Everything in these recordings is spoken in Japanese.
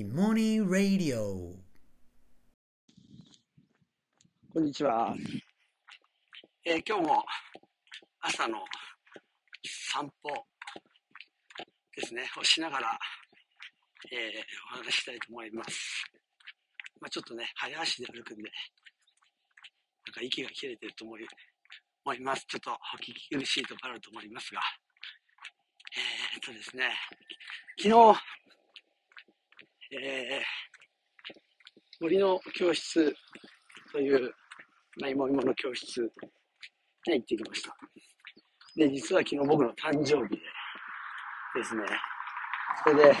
イモニー・ラディオこんにちは。えー今日も朝の散歩ですね、をしながら、えーお話ししたいと思います。まあ、ちょっとね、早足で歩くんで、なんか息が切れてると思い思います。ちょっとお聞き苦しいところあると思いますが、えーっとですね、昨日、えー森の教室という、まあ、芋芋の教室に行ってきました。で、実は昨日僕の誕生日でですね、それで、あ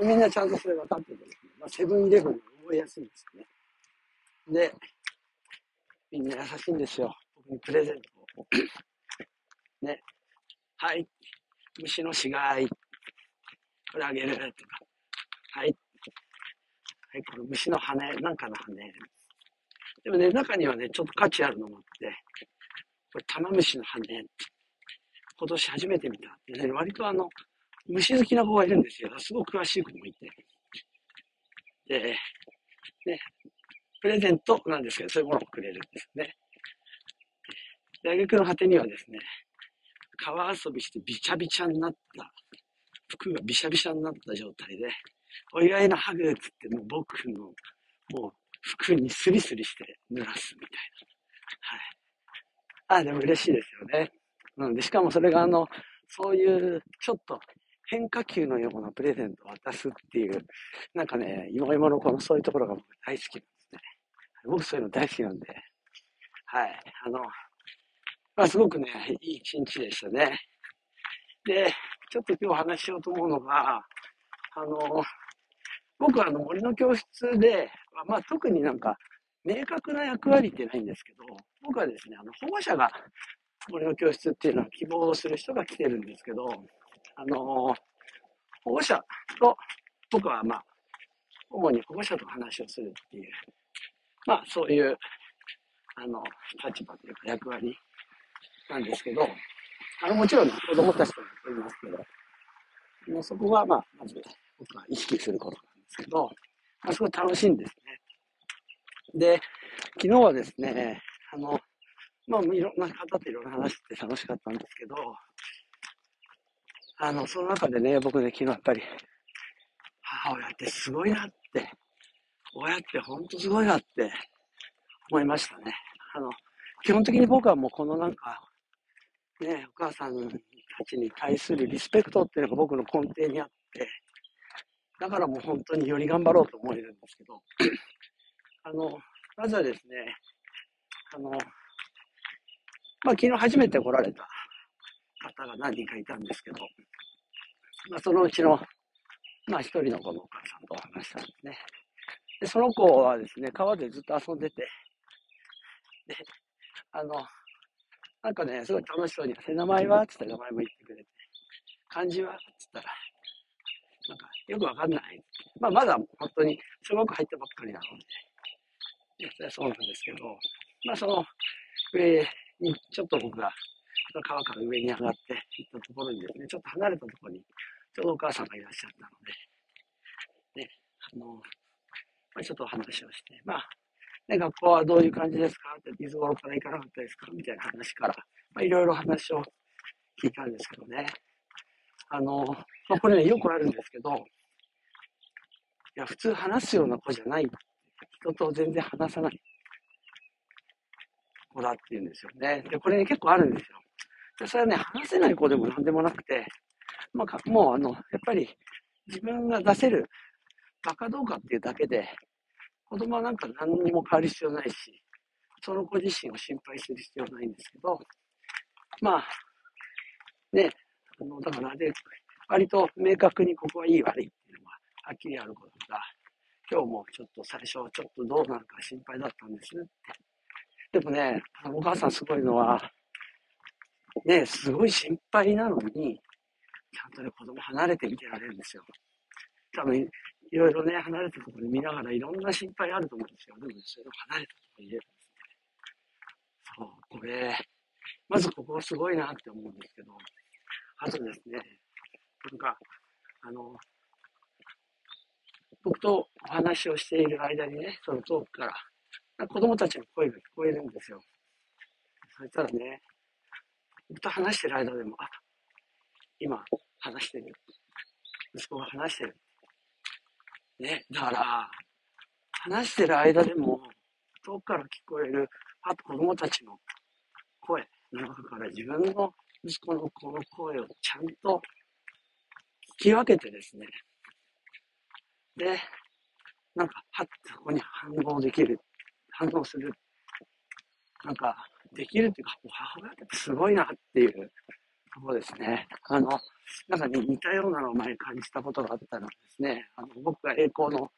の、みんなちゃんとそれ分かっててね、まあ、セブンイレブンで覚えやすいんですよね。で、みんな優しいんですよ。僕にプレゼントを。ね。はい。虫の死骸。これあげる。とか。はい。はい、これ虫の羽、なんかの羽。でもね、中にはね、ちょっと価値あるのもあって、これ玉虫の羽、今年初めて見たってね、割とあの、虫好きな子がいるんですよ。すごく詳しい子もいて。で、ね、プレゼントなんですけど、そういうものをくれるんですね。で、挙句の果てにはですね、川遊びしてびちゃびちゃになった、服がびしゃびしゃになった状態で、お祝いのハグっつって、もう僕の、もう服にスリスリして濡らすみたいな。はい。あ、でも嬉しいですよね。うん。で、しかもそれがあの、そういう、ちょっと変化球のようなプレゼントを渡すっていう、なんかね、今今のこのそういうところが僕大好きなんですね。僕そういうの大好きなんで、はい。あの、まあすごくね、いい一日でしたね。で、ちょっと今日話しようと思うのが、あの、僕はあの森の教室で、まあ特になんか明確な役割ってないんですけど、僕はですね、あの保護者が森の教室っていうのは希望する人が来てるんですけど、あの、保護者と、僕はまあ、主に保護者と話をするっていう、まあそういう、あの、立場というか役割なんですけど、あの、もちろん子供たちともやっておりますけど、もうそこはまあ、まず僕は意識することなんですけど、まあ、すごい楽しいんですね。で、昨日はですね、あの、まあ、いろんな方といろんな話して楽しかったんですけど、あの、その中でね、僕ね、昨日やっぱり、母親ってすごいなって、親ってほんとすごいなって思いましたね。あの、基本的に僕はもうこのなんか、ね、お母さんたちに対するリスペクトっていうのが僕の根底にあって、だからもう本当により頑張ろうと思えるんですけど、あの、まずはですね、あの、まあ昨日初めて来られた方が何人かいたんですけど、まあそのうちの、まあ一人の子のお母さんと話したんですね。で、その子はですね、川でずっと遊んでて、で、あの、なんかね、すごい楽しそうに、背名前は？つって名前も言ってくれて、漢字はつったら、なんか、よくわかんない。まあ、まだ本当に小学校入ったばっかりなので、いやそれはそうなんですけど、まあ、その上に、ちょっと僕が、川から上に上がって行ったところにですね、ちょっと離れたところに、ちょうどお母さんがいらっしゃったので、ね、あの、まあ、ちょっとお話をして、まあ、ね、学校はどういう感じですか？って、いつ頃から行かなかったですか？みたいな話から、まあ、いろいろ話を聞いたんですけどね。あの、まあ、これね、よくあるんですけど、いや、普通話すような子じゃない。人と全然話さない子だって言うんですよね。で、これね、結構あるんですよ。で、それはね、話せない子でも何でもなくて、まあ、もうあの、やっぱり自分が出せる場かどうかっていうだけで、子供はなんか何にも変わる必要ないし、その子自身を心配する必要ないんですけど、まあ、ね、あの、だからで、割と明確にここはいい悪いっていうのがはっきりあることが、今日もちょっと最初ちょっとどうなるか心配だったんですって。でもね、お母さんすごいのは、ね、すごい心配なのに、ちゃんとね、子供離れて見てられるんですよ。多分、いろいろね、離れたところで見ながらいろんな心配あると思うんですよ。でも、ね、それを離れたところに入れるんですね。そう、これ、まずここはすごいなって思うんですけど、あとですね、なんか、あの、僕とお話をしている間にね、その遠くから、子供たちの声が聞こえるんですよ。そしたらね、僕と話してる間でも、あ、今話してる。息子が話してる。ね、だから、話してる間でも、遠くから聞こえる、あと子供たちの声の中から自分の息子のこの声をちゃんと聞き分けてですね、で、なんか、はっとそこに反応できる、反応する。なんか、できるっていうか、母親ってすごいなっていうところですね。あの、なんかね、似たようなのを前感じたことがあったのですね、あの僕が栄光の、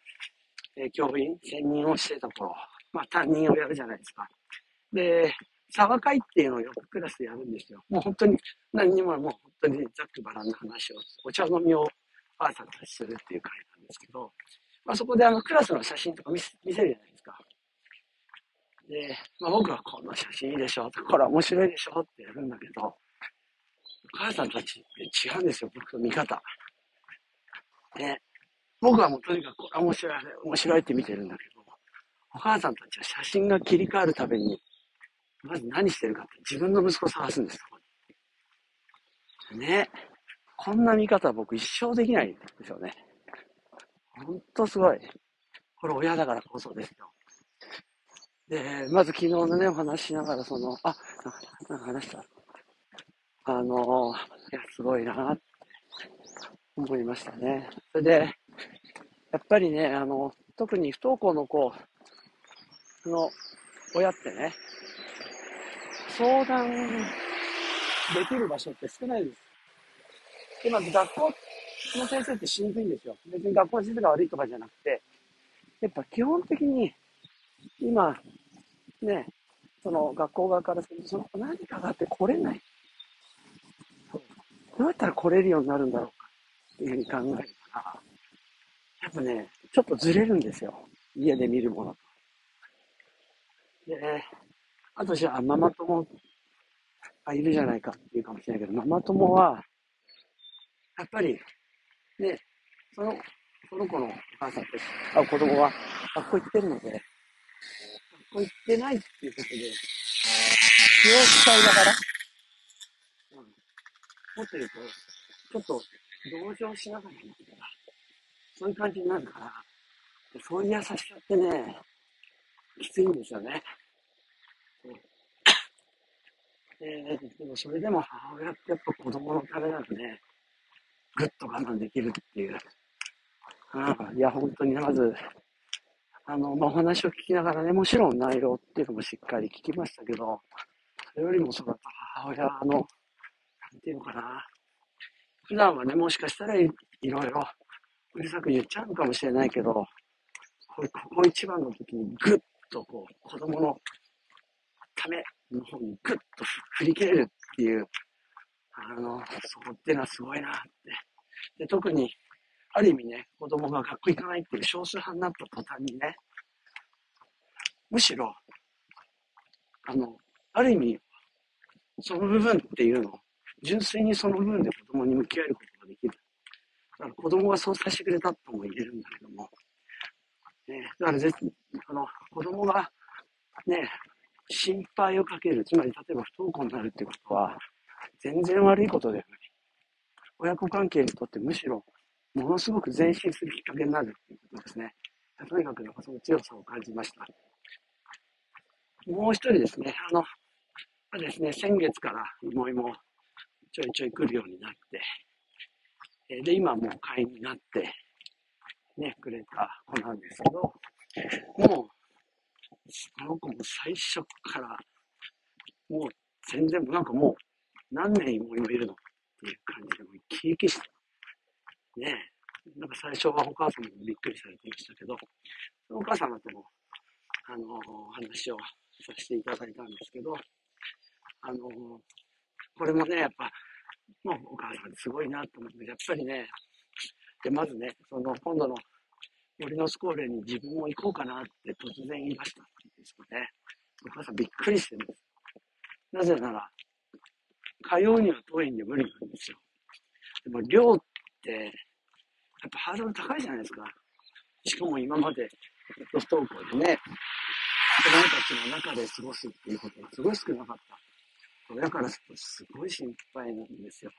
えー教員、専任をしてた頃、まあ担任をやるじゃないですか。で、サバ会っていうのをよくクラスでやるんですよ。もう本当に何にももう本当にざっくばらんな話を、お茶飲みをばあさんたちするっていう会なんですけど、まあそこであのクラスの写真とか見せ見せるじゃないですか。で、まあ僕はこの写真いいでしょ、これ面白いでしょってやるんだけど、お母さんたちって違うんですよ、僕と見方。ね。僕はもうとにかくこれ面白い、面白いって見てるんだけど、お母さんたちは写真が切り替わるたびに、まず何してるかって自分の息子を探すんです、ね。こんな見方僕一生できないんですよね。ほんとすごい。これ親だからこそですよ。で、まず昨日のね、お話しながら、その、あ、なんか話した。あの、いや、すごいなって思いましたね。それで、やっぱりね、あの、特に不登校の子の親ってね、相談できる場所って少ないです。で、まず学校の先生ってしにくいんですよ。別に学校の先生が悪いとかじゃなくて、やっぱ基本的に、今、ね、その学校側からすると、その子何かがあって来れない。どうやったら来れるようになるんだろうかっていうふうに考えるから、やっぱね、ちょっとずれるんですよ。家で見るものと。で、あとじゃあ、ママ友がいるじゃないかっていうかもしれないけど、ママ友は、やっぱり、ね、その、その子のお母さんとあ子供は学校行ってるので、学校行ってないっていうことで、気を使いながら、持ってると、ちょっと同情しながら見てたら、そういう感じになるから、そういう優しさってね、きついんですよね。えー、でもそれでも母親ってやっぱ子供のためなのね、ぐっと我慢できるっていう。あいや、本当にまず、あの、まあ、お話を聞きながらね、もちろん内容っていうのもしっかり聞きましたけど、それよりもそう母親の、ていうのかな。普段はね、もしかしたらいいろいろうるさく言っちゃうのかもしれないけど、これここ一番の時にぐっとこう、子供のための方にぐっと振り切れるっていう、あの、そこっていうのはすごいなって。で、特に、ある意味ね、子供が学校行かないっていう少数派になった途端にね、むしろ、あの、ある意味、その部分っていうのを、純粋にその部分で子供に向き合えることができる。だから子供がそうさせてくれたとも言えるんだけども、ね、だから絶あの、子供がね、心配をかける、つまり例えば不登校になるってことは、全然悪いことではない。親子関係にとってむしろ、ものすごく前進するきっかけになるっていうことですね。とにかくその強さを感じました。もう一人ですね、あの、ですね、先月から芋芋ちょいちょい来るようになって、えで、今もう会員になって、ね、くれた子なんですけど、もう、この子も最初から、もう全然、なんかもう、何年も今いるのっていう感じで、もう生き生きして、ね、なんか最初はお母様もびっくりされてましたけど、お母様とも、あのお話をさせていただいたんですけど、あのこれもね、やっぱ、もうお母さんすごいなと思って、やっぱりね、で、まずね、その今度の森のスコーレに自分も行こうかなって突然言いましたんですよね。お母さんびっくりしてるんです。なぜなら、通うには当院で無理なんですよ。でも寮って、やっぱハードル高いじゃないですか。しかも今まで不登校でね、子供たちの中で過ごすっていうことがすごい少なかった。親からするとすごい心配なんですよ。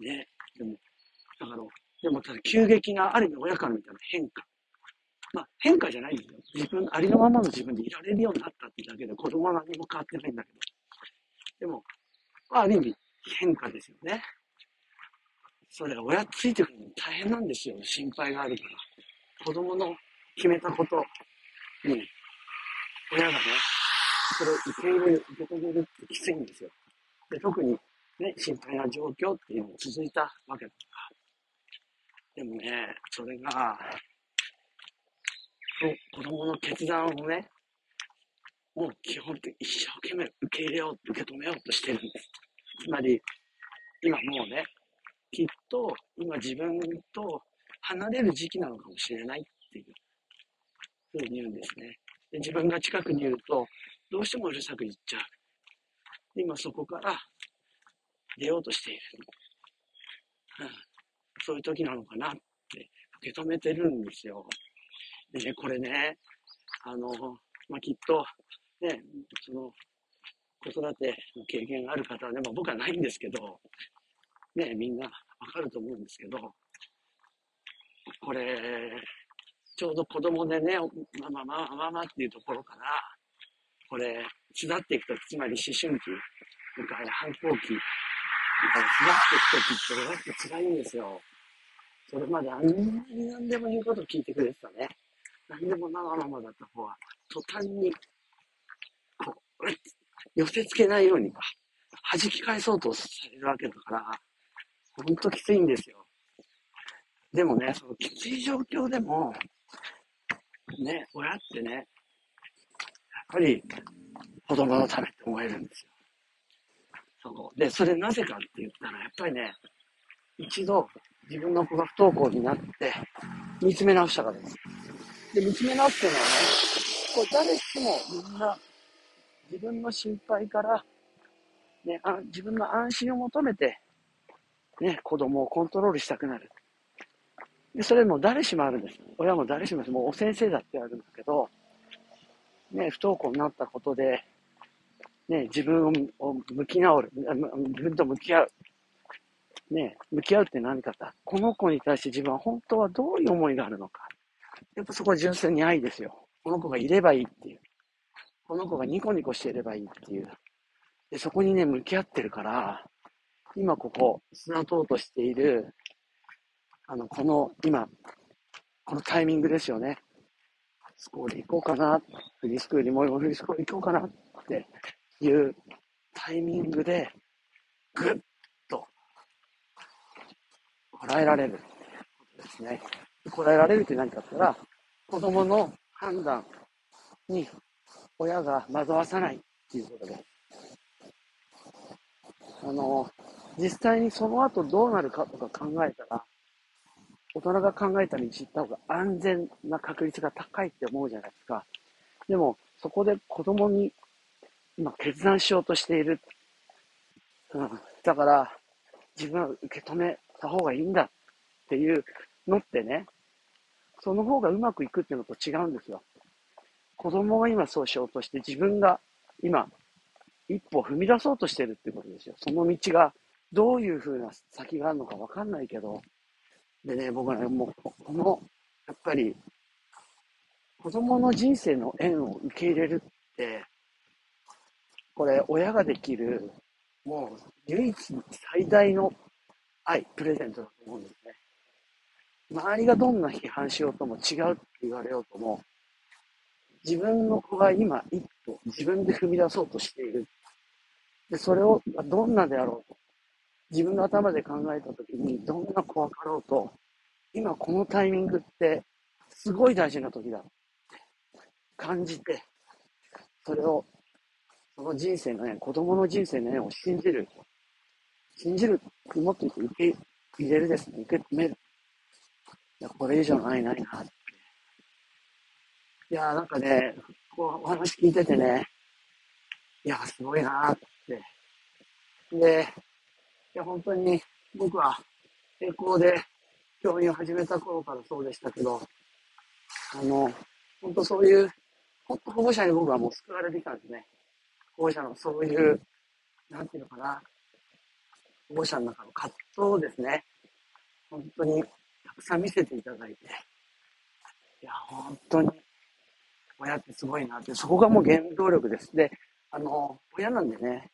ね。でも、だから、でもただ急激な、ある意味親から見たら変化。まあ変化じゃないんですよ。自分、ありのままの自分でいられるようになったってだけで子供は何も変わってないんだけど。でも、まあ、ある意味変化ですよね。それが親ついてくるの大変なんですよ。心配があるから。子供の決めたことに、親がね、それを受け入れる、受け止めるってきついんですよ。で、特にね、心配な状況っていうのも続いたわけだから。でもね、それが、子供の決断をね、もう基本的に一生懸命受け入れよう、受け止めようとしてるんです。つまり、今もうね、きっと今自分と離れる時期なのかもしれないっていうふうに言うんですね。で自分が近くにいると、どうしてもうるさく言っちゃう。今そこから出ようとしている。うん、そういう時なのかなって受け止めてるんですよ。でね、これね、あの、まあ、きっと、ね、その、子育ての経験がある方はね、まあ、僕はないんですけど、ね、みんなわかると思うんですけど、これ、ちょうど子供でね、ママ、ママ、ママっていうところから、これ、巣立っていくとつまり思春期、それから反抗期、巣立っていくときって、親って辛いんですよ。それまであんなに何でも言うこと聞いてくれてたね。何でもママママだった方は、途端に、こう、寄せ付けないようにか、弾き返そうとされるわけだから、ほんときついんですよ。でもね、そのきつい状況でも、ね、親ってね、っぱり子供のためって思えるんですよ。そう。で、それなぜかって言ったら、やっぱりね、一度自分の子が不登校になって、見つめ直したからです。で、見つめ直すっていうのはね、こう誰しもみんな自分の心配から、ね、あ自分の安心を求めて、ね、子供をコントロールしたくなる。で、それも誰しもあるんです。親も誰しももうお先生だってあるんだけど、ね、不登校になったことで、ね、自分を向き直る、自分と向き合う。ね、向き合うって何かだ。この子に対して自分は本当はどういう思いがあるのか。やっぱそこは純粋に愛ですよ。この子がいればいいっていう。この子がニコニコしていればいいっていう。で、そこにね、向き合ってるから、今ここ、砂とうとしている、あの、この、今、このタイミングですよね。スコール行こうかな、フリースクールにもフリースクール行こうかなっていうタイミングで、ぐっと、こらえられるっていうことですね。こらえられるって何かって言ったら、子供の判断に親が惑わさないっていうことです。あの、実際にその後どうなるかとか考えたら、大人が考えた道行った方が安全な確率が高いって思うじゃないですか。でも、そこで子供に今決断しようとしている。うん。だから、自分は受け止めた方がいいんだっていうのってね、その方がうまくいくっていうのと違うんですよ。子供が今そうしようとして自分が今一歩踏み出そうとしてるってことですよ。その道がどういう風な先があるのかわかんないけど、でね、僕はね、もう、この、やっぱり、子供の人生の縁を受け入れるって、これ、親ができる、もう、唯一最大の愛、プレゼントだと思うんですね。周りがどんな批判しようとも違うって言われようとも、自分の子が今一歩自分で踏み出そうとしている。で、それをどんなであろうと。自分の頭で考えたときに、どんな怖かろうと、今このタイミングってすごい大事な時だ感じて、それを、その人生のね、子供の人生の縁を信じる。信じるもっと受け入れるですね。受け止める。いや、これ以上ないないなって。いや、なんかね、こうお話聞いててね、いや、すごいなって。で、いや、本当に僕は栄光で教員を始めた頃からそうでしたけど、あの、本当そういう、本当保護者に僕はもう救われてきたんですね。保護者のそういう、なんていうのかな、保護者の中の葛藤をですね、本当にたくさん見せていただいて、いや、本当に、親ってすごいなって、そこがもう原動力です。で、あの、親なんでね、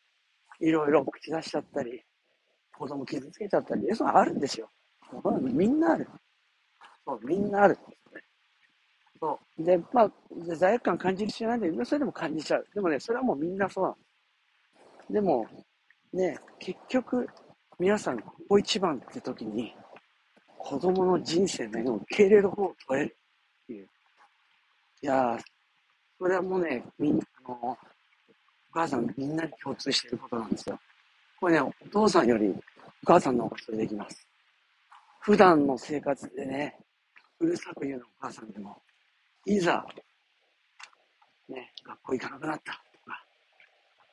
いろいろ口出しちゃったり、子供傷つけちゃったり、そういうのあるんですよ。みんなある。そう、みんなある。そう。で、まあ、罪悪感感じる必要ないんだけど、それでも感じちゃう。でもね、それはもうみんなそうなの。でも、ね、結局、皆さん、ここ一番って時に、子供の人生の受け入れる方を取れるっていう。いやー、それはもうね、みんな、あの、お母さんみんなに共通していることなんですよ。これね、お父さんよりお母さんの方がそれできます。普段の生活でね、うるさく言うのお母さんでも、いざ、ね、学校行かなくなったとか、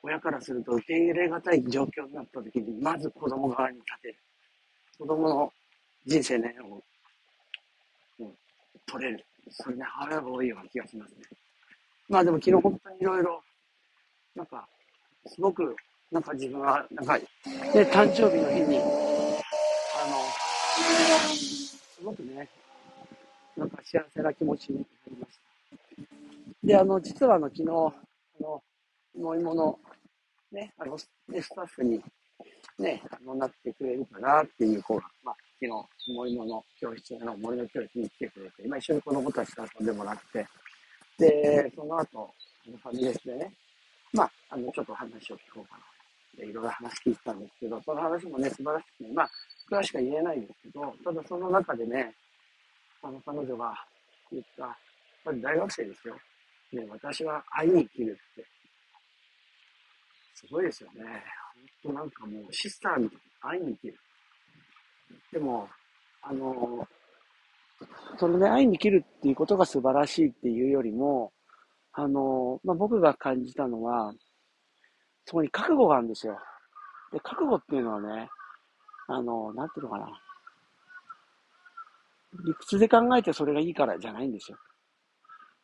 親からすると受け入れがたい状況になった時に、まず子供側に立てる。子供の人生ね、を、う取れる。それね、母親が多いような気がしますね。まあでも昨日本当にいろいろ、なんか、すごく、なんか自分は、なんか、ね、誕生日の日に、あの、すごくね、なんか幸せな気持ちになりました。で、あの、実はあの、昨日、あの、飲み物、ね、あの、スタッフに、ね、あの、なってくれるかなっていう子が、まあ、昨日、森物教室あの森の教室に来てくれて、今一緒に子供たちと遊んでもらって、で、その後、ファミレスでね、まあ、あの、ちょっと話を聞こうかな。いろいろ話聞いてたんですけど、その話もね、素晴らしくて、まあ、詳しくは言えないんですけど、ただその中でね、あの、彼女が言った、やっぱり大学生ですよ。ね、私は愛に生きるって。すごいですよね。本当なんかもうシスターみたいな愛に生きる。でも、あの、そのね、愛に生きるっていうことが素晴らしいっていうよりも、あの、まあ、僕が感じたのは、そこに覚悟があるんですよ。で、覚悟っていうのはね、あの、なんていうのかな。理屈で考えてそれがいいからじゃないんですよ。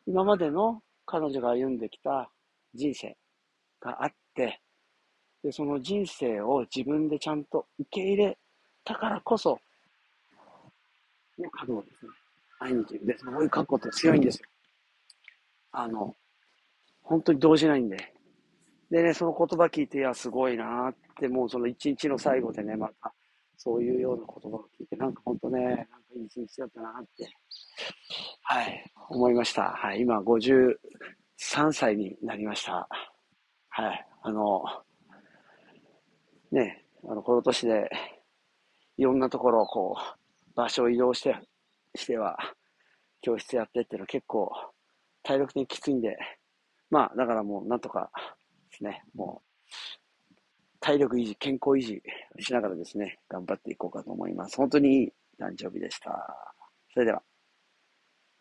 今までの彼女が歩んできた人生があって、で、その人生を自分でちゃんと受け入れたからこそ、の覚悟ですね。愛にという。で、そういう覚悟って強いんですよ。あの、本当に動じないんで。でね、その言葉聞いて、いや、すごいなって、もうその一日の最後でね、また、そういうような言葉を聞いて、なんか本当ね、なんかいい一日だったなって、はい、思いました。はい、今53歳になりました。はい、あの、ね、あの、この年で、いろんなところをこう、場所を移動して、しては、教室やってっていうのは結構、体力的にきついんで、まあ、だからもう、なんとかですね、もう、体力維持、健康維持しながらですね、頑張っていこうかと思います。本当にいい誕生日でした。それでは。